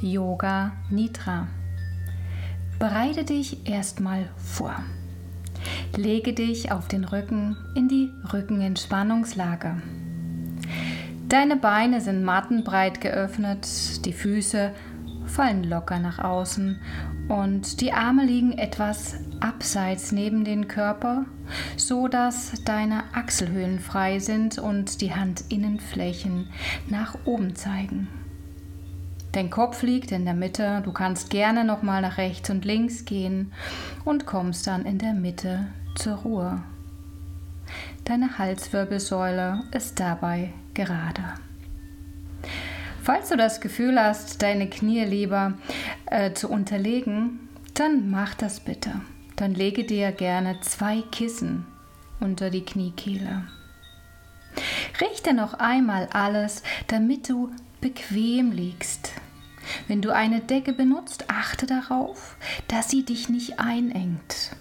Yoga Nidra. Bereite dich erstmal vor. Lege dich auf den Rücken in die Rückenentspannungslage. Deine Beine sind mattenbreit geöffnet, die Füße fallen locker nach außen und die Arme liegen etwas abseits neben den Körper, so dass deine Achselhöhlen frei sind und die Handinnenflächen nach oben zeigen. Dein Kopf liegt in der Mitte, du kannst gerne noch mal nach rechts und links gehen und kommst dann in der Mitte zur Ruhe. Deine Halswirbelsäule ist dabei gerade. Falls du das Gefühl hast, deine Knie lieber äh, zu unterlegen, dann mach das bitte. Dann lege dir gerne zwei Kissen unter die Kniekehle. Richte noch einmal alles, damit du bequem liegst. Wenn du eine Decke benutzt, achte darauf, dass sie dich nicht einengt.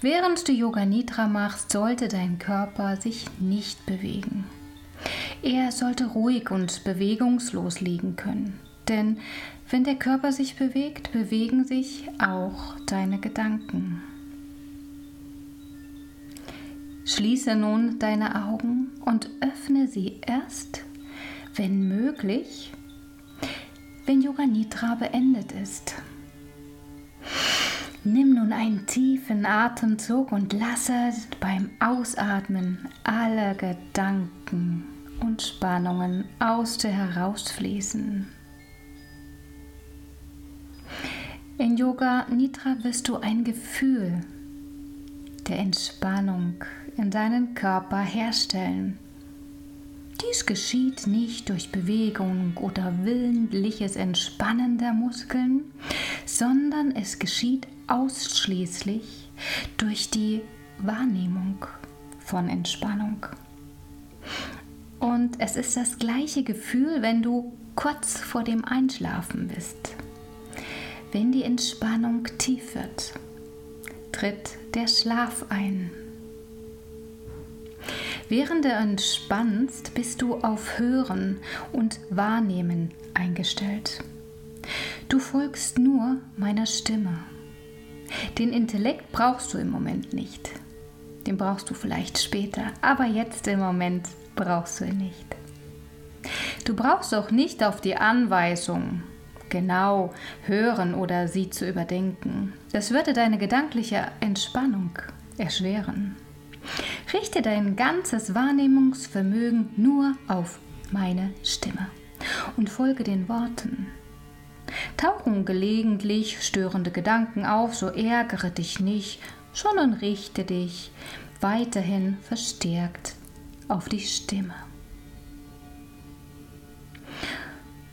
Während du Yoga Nidra machst, sollte dein Körper sich nicht bewegen. Er sollte ruhig und bewegungslos liegen können. Denn wenn der Körper sich bewegt, bewegen sich auch deine Gedanken. Schließe nun deine Augen und öffne sie erst, wenn möglich, wenn Yoga Nidra beendet ist. Nimm nun einen tiefen Atemzug und lasse beim Ausatmen alle Gedanken und Spannungen aus dir herausfließen. In Yoga Nidra wirst du ein Gefühl der Entspannung in deinen Körper herstellen. Dies geschieht nicht durch Bewegung oder willentliches Entspannen der Muskeln, sondern es geschieht ausschließlich durch die Wahrnehmung von Entspannung. Und es ist das gleiche Gefühl, wenn du kurz vor dem Einschlafen bist. Wenn die Entspannung tief wird, tritt der Schlaf ein. Während du entspannst, bist du auf Hören und Wahrnehmen eingestellt. Du folgst nur meiner Stimme. Den Intellekt brauchst du im Moment nicht. Den brauchst du vielleicht später, aber jetzt im Moment brauchst du ihn nicht. Du brauchst auch nicht auf die Anweisung genau hören oder sie zu überdenken. Das würde deine gedankliche Entspannung erschweren. Richte dein ganzes Wahrnehmungsvermögen nur auf meine Stimme und folge den Worten. Tauchen gelegentlich störende Gedanken auf, so ärgere dich nicht, sondern richte dich weiterhin verstärkt auf die Stimme.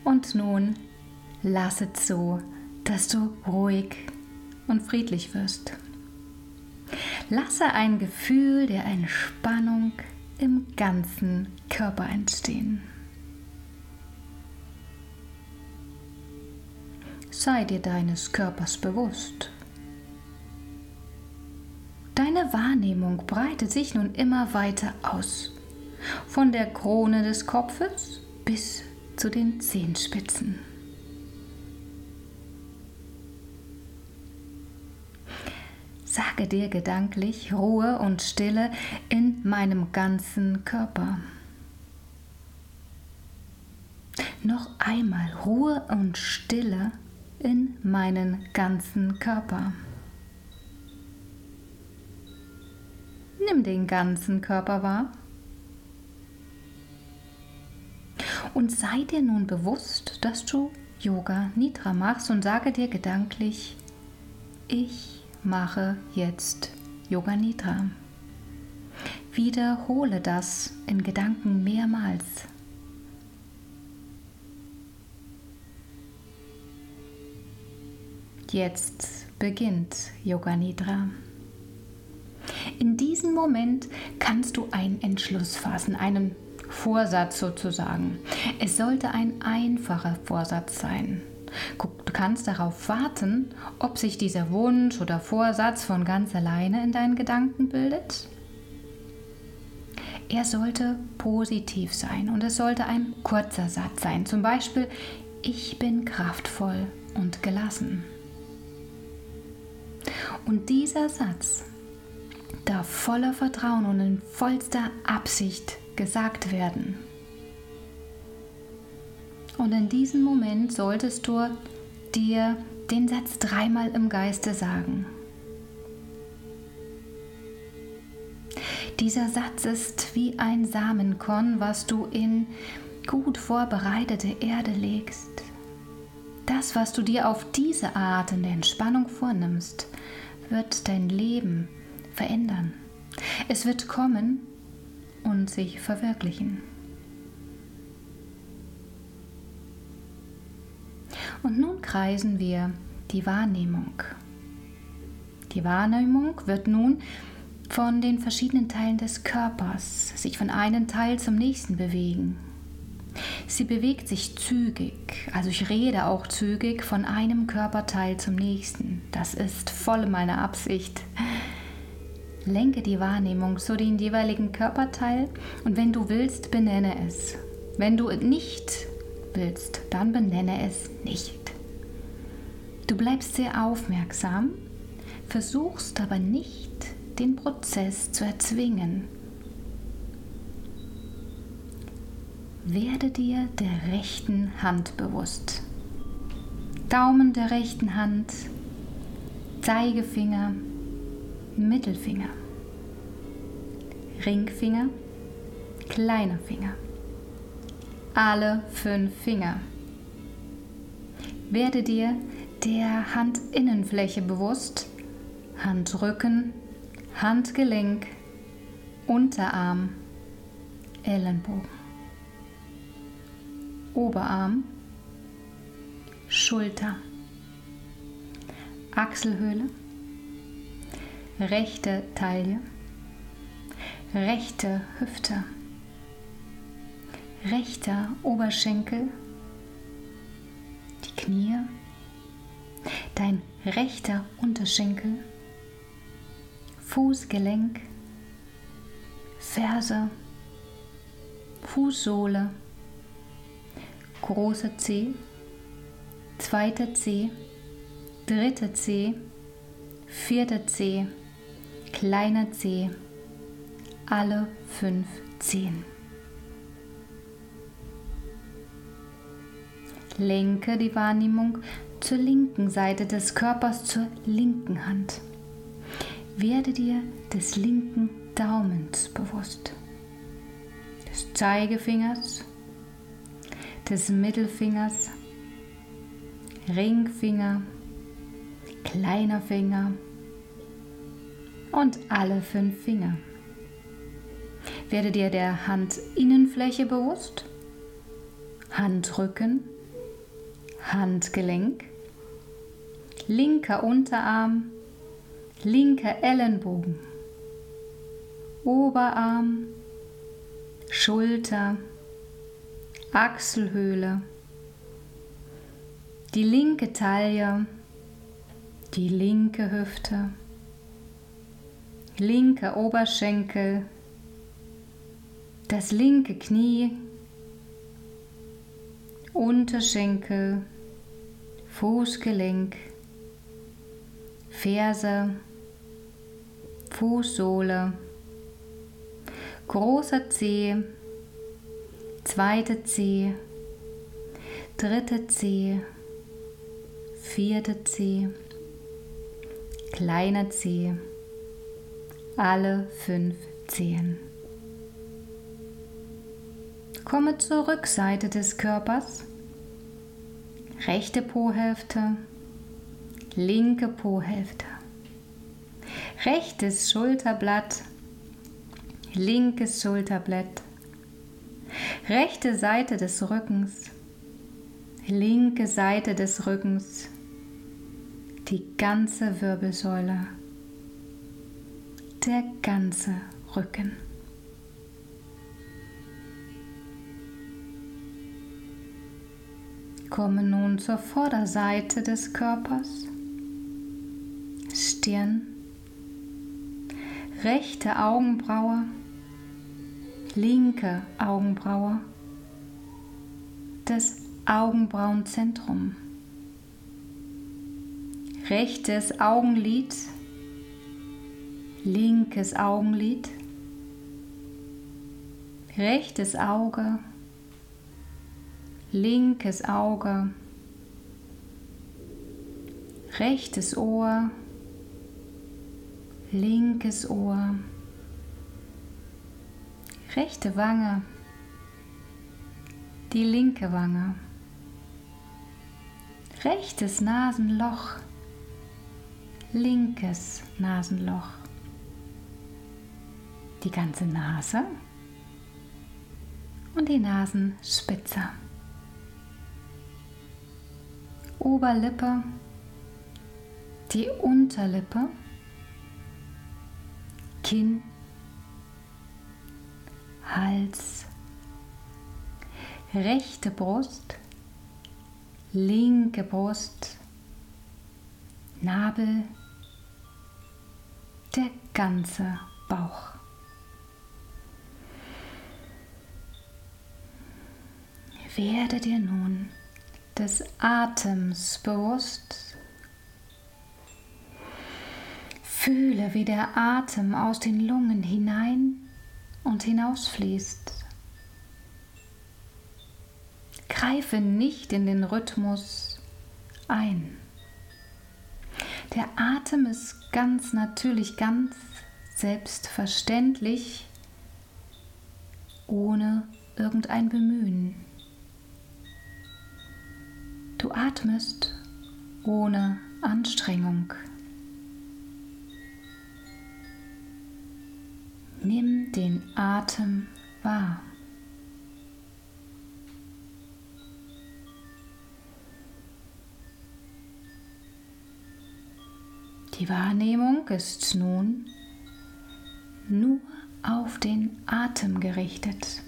Und nun lasse zu, dass du ruhig und friedlich wirst. Lasse ein Gefühl der Entspannung im ganzen Körper entstehen. Sei dir deines Körpers bewusst. Deine Wahrnehmung breitet sich nun immer weiter aus von der Krone des Kopfes bis zu den Zehenspitzen. Sage dir gedanklich Ruhe und Stille in meinem ganzen Körper. Noch einmal Ruhe und Stille in meinen ganzen Körper. Nimm den ganzen Körper wahr. Und sei dir nun bewusst, dass du Yoga Nidra machst und sage dir gedanklich, ich mache jetzt Yoga Nidra. Wiederhole das in Gedanken mehrmals. Jetzt beginnt Yoga Nidra. In diesem Moment kannst du einen Entschluss fassen, einen Vorsatz sozusagen. Es sollte ein einfacher Vorsatz sein. Du kannst darauf warten, ob sich dieser Wunsch oder Vorsatz von ganz alleine in deinen Gedanken bildet. Er sollte positiv sein und es sollte ein kurzer Satz sein. Zum Beispiel, ich bin kraftvoll und gelassen. Und dieser Satz darf voller Vertrauen und in vollster Absicht gesagt werden. Und in diesem Moment solltest du dir den Satz dreimal im Geiste sagen. Dieser Satz ist wie ein Samenkorn, was du in gut vorbereitete Erde legst. Das, was du dir auf diese Art in der Entspannung vornimmst, wird dein Leben verändern. Es wird kommen und sich verwirklichen. Und nun kreisen wir die Wahrnehmung. Die Wahrnehmung wird nun von den verschiedenen Teilen des Körpers sich von einem Teil zum nächsten bewegen. Sie bewegt sich zügig, also ich rede auch zügig von einem Körperteil zum nächsten. Das ist voll meine Absicht. Lenke die Wahrnehmung zu den jeweiligen Körperteil und wenn du willst, benenne es. Wenn du nicht willst, dann benenne es nicht. Du bleibst sehr aufmerksam, versuchst aber nicht, den Prozess zu erzwingen. Werde dir der rechten Hand bewusst. Daumen der rechten Hand, Zeigefinger, Mittelfinger, Ringfinger, kleiner Finger. Alle fünf Finger. Werde dir der Handinnenfläche bewusst, Handrücken, Handgelenk, Unterarm, Ellenbogen, Oberarm, Schulter, Achselhöhle, rechte Taille, rechte Hüfte, rechter Oberschenkel, Knie, dein rechter Unterschenkel, Fußgelenk, Ferse, Fußsohle, großer Zeh, zweiter Zeh, dritter Zeh, vierter Zeh, kleiner Zeh, alle fünf Zehen. Lenke die Wahrnehmung zur linken Seite des Körpers, zur linken Hand. Werde dir des linken Daumens bewusst, des Zeigefingers, des Mittelfingers, Ringfinger, kleiner Finger und alle fünf Finger. Werde dir der Handinnenfläche bewusst, Handrücken, Handgelenk, linker Unterarm, linker Ellenbogen, Oberarm, Schulter, Achselhöhle, die linke Taille, die linke Hüfte, linker Oberschenkel, das linke Knie, Unterschenkel, Fußgelenk, Ferse, Fußsohle, großer Zeh, zweiter Zeh, dritter Zeh, vierter Zeh, kleiner Zeh, alle fünf Zehen. Komme zur Rückseite des Körpers, rechte Po-Hälfte, linke Po-Hälfte. Rechtes Schulterblatt, linkes Schulterblatt, rechte Seite des Rückens, linke Seite des Rückens, die ganze Wirbelsäule, der ganze Rücken. Komme nun zur Vorderseite des Körpers, Stirn, rechte Augenbraue, linke Augenbraue, das Augenbrauenzentrum, rechtes Augenlid, linkes Augenlid, rechtes Auge, linkes Auge, rechtes Ohr, linkes Ohr, rechte Wange, die linke Wange, rechtes Nasenloch, linkes Nasenloch, die ganze Nase und die Nasenspitze. Oberlippe, die Unterlippe, Kinn, Hals, rechte Brust, linke Brust, Nabel, der ganze Bauch. Werde dir nun des Atems bewusst. Fühle, wie der Atem aus den Lungen hinein und hinausfließt. Greife nicht in den Rhythmus ein. Der Atem ist ganz natürlich, ganz selbstverständlich, ohne irgendein Bemühen. Du atmest ohne Anstrengung. Nimm den Atem wahr. Die Wahrnehmung ist nun nur auf den Atem gerichtet.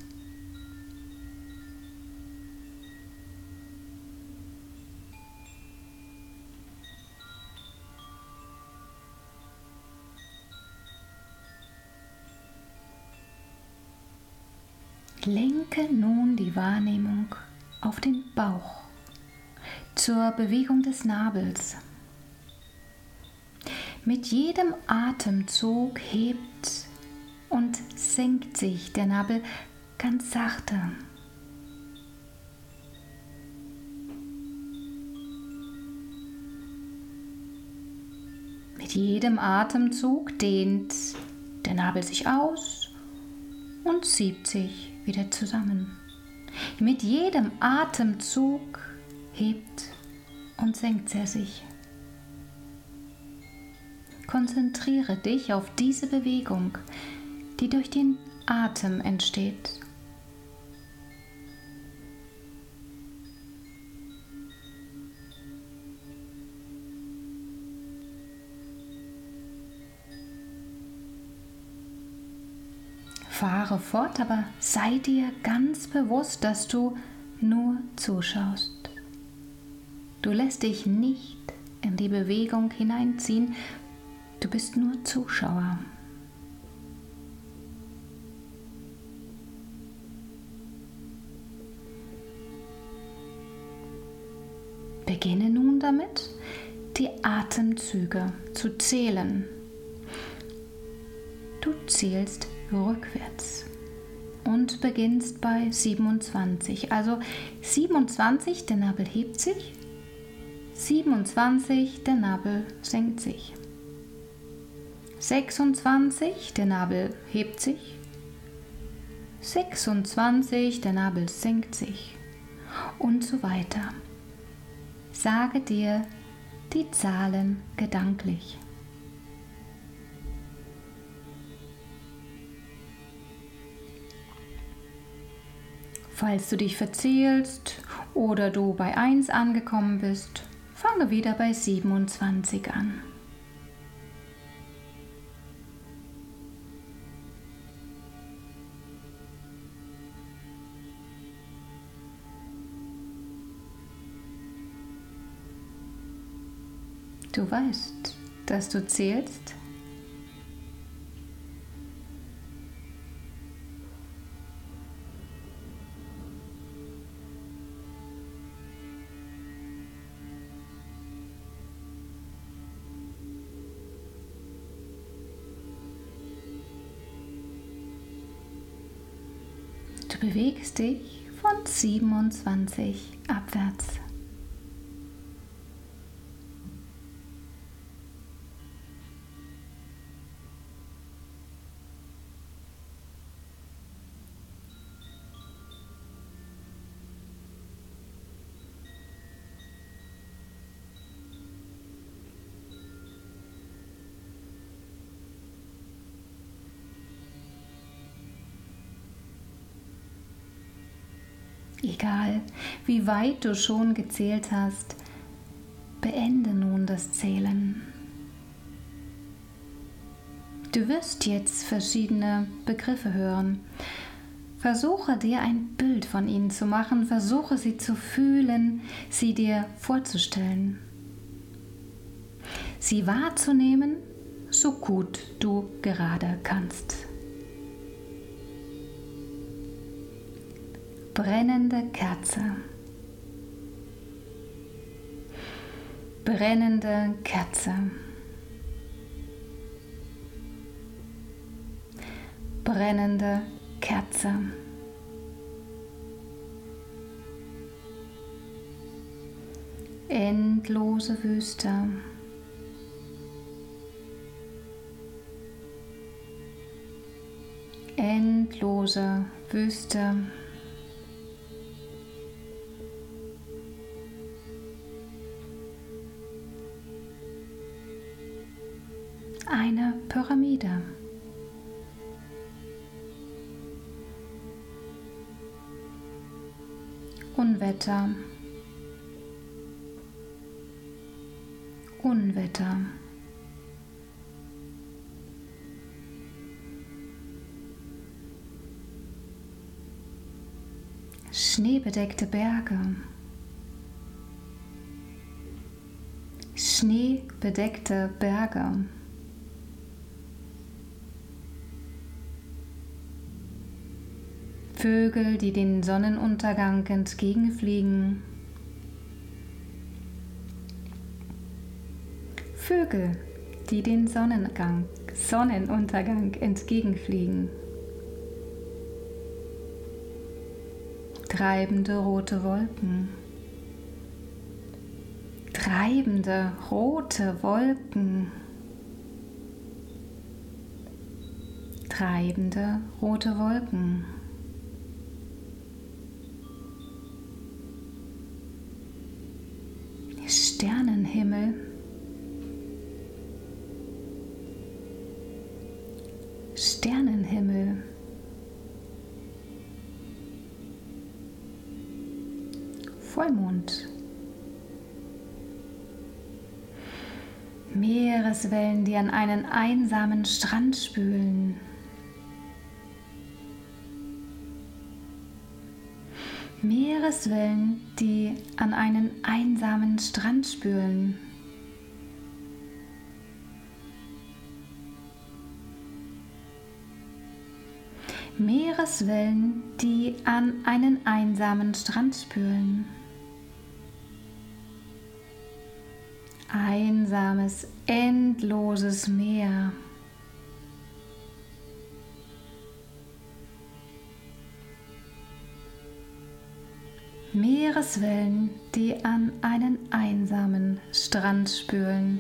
Lenke nun die Wahrnehmung auf den Bauch zur Bewegung des Nabels. Mit jedem Atemzug hebt und senkt sich der Nabel ganz sachte. Mit jedem Atemzug dehnt der Nabel sich aus und zieht sich wieder zusammen. Mit jedem Atemzug hebt und senkt er sich. Konzentriere dich auf diese Bewegung, die durch den Atem entsteht. Fahre fort, aber sei dir ganz bewusst, dass du nur zuschaust. Du lässt dich nicht in die Bewegung hineinziehen, du bist nur Zuschauer. Beginne nun damit, die Atemzüge zu zählen. Du zählst rückwärts und beginnst bei 27. Also 27, der Nabel hebt sich, 27, der Nabel senkt sich. 26, der Nabel hebt sich. 26, der Nabel senkt sich. Und so weiter. Sage dir die Zahlen gedanklich. Falls du dich verzählst oder du bei 1 angekommen bist, fange wieder bei 27 an. Du weißt, dass du zählst bewegst dich von 27 abwärts. Egal, wie weit du schon gezählt hast, beende nun das Zählen. Du wirst jetzt verschiedene Begriffe hören. Versuche dir ein Bild von ihnen zu machen, versuche sie zu fühlen, sie dir vorzustellen. Sie wahrzunehmen, so gut du gerade kannst. Brennende Kerze. Brennende Kerze. Brennende Kerze. Endlose Wüste. Endlose Wüste. Pyramide. Unwetter. Unwetter. Schneebedeckte Berge. Schneebedeckte Berge. Vögel, die den Sonnenuntergang entgegenfliegen. Vögel, die den Sonnengang, Sonnenuntergang entgegenfliegen. Treibende rote Wolken. Treibende rote Wolken. Treibende rote Wolken. Sternenhimmel. Sternenhimmel. Vollmond. Meereswellen, die an einen einsamen Strand spülen. Meereswellen, die an einen einsamen Strand spülen. Meereswellen, die an einen einsamen Strand spülen. Einsames, endloses Meer. Meereswellen, die an einen einsamen Strand spülen.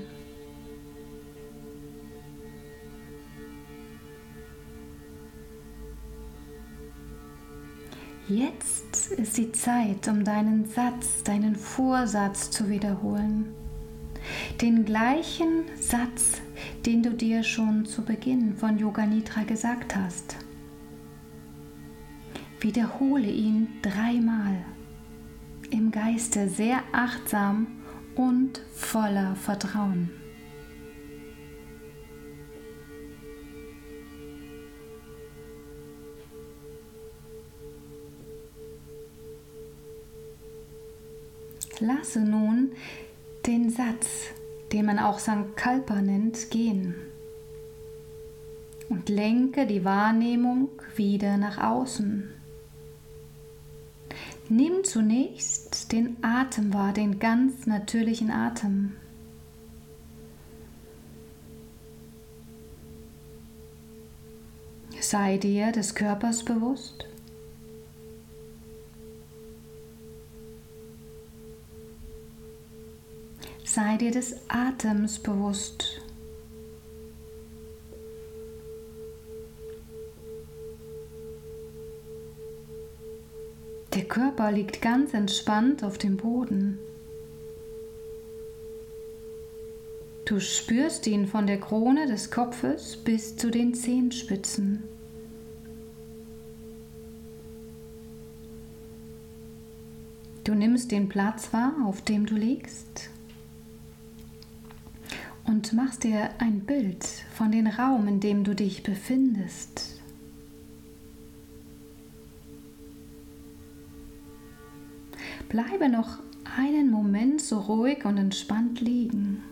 Jetzt ist die Zeit, um deinen Satz, deinen Vorsatz zu wiederholen. Den gleichen Satz, den du dir schon zu Beginn von Yoga Nidra gesagt hast. Wiederhole ihn dreimal im Geiste sehr achtsam und voller Vertrauen. Lasse nun den Satz, den man auch Sankalpa nennt, gehen und lenke die Wahrnehmung wieder nach außen. Nimm zunächst den Atem wahr, den ganz natürlichen Atem. Sei dir des Körpers bewusst. Sei dir des Atems bewusst. Körper liegt ganz entspannt auf dem Boden. Du spürst ihn von der Krone des Kopfes bis zu den Zehenspitzen. Du nimmst den Platz wahr, auf dem du liegst und machst dir ein Bild von dem Raum, in dem du dich befindest. Bleibe noch einen Moment so ruhig und entspannt liegen.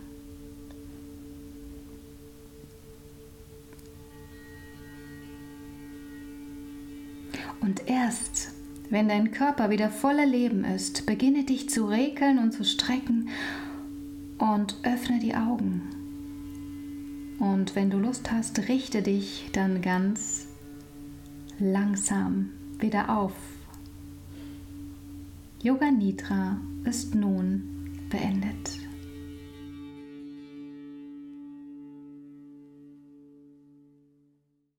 Und erst, wenn dein Körper wieder voller Leben ist, beginne dich zu regeln und zu strecken und öffne die Augen. Und wenn du Lust hast, richte dich dann ganz langsam wieder auf. Yoga Nidra ist nun beendet.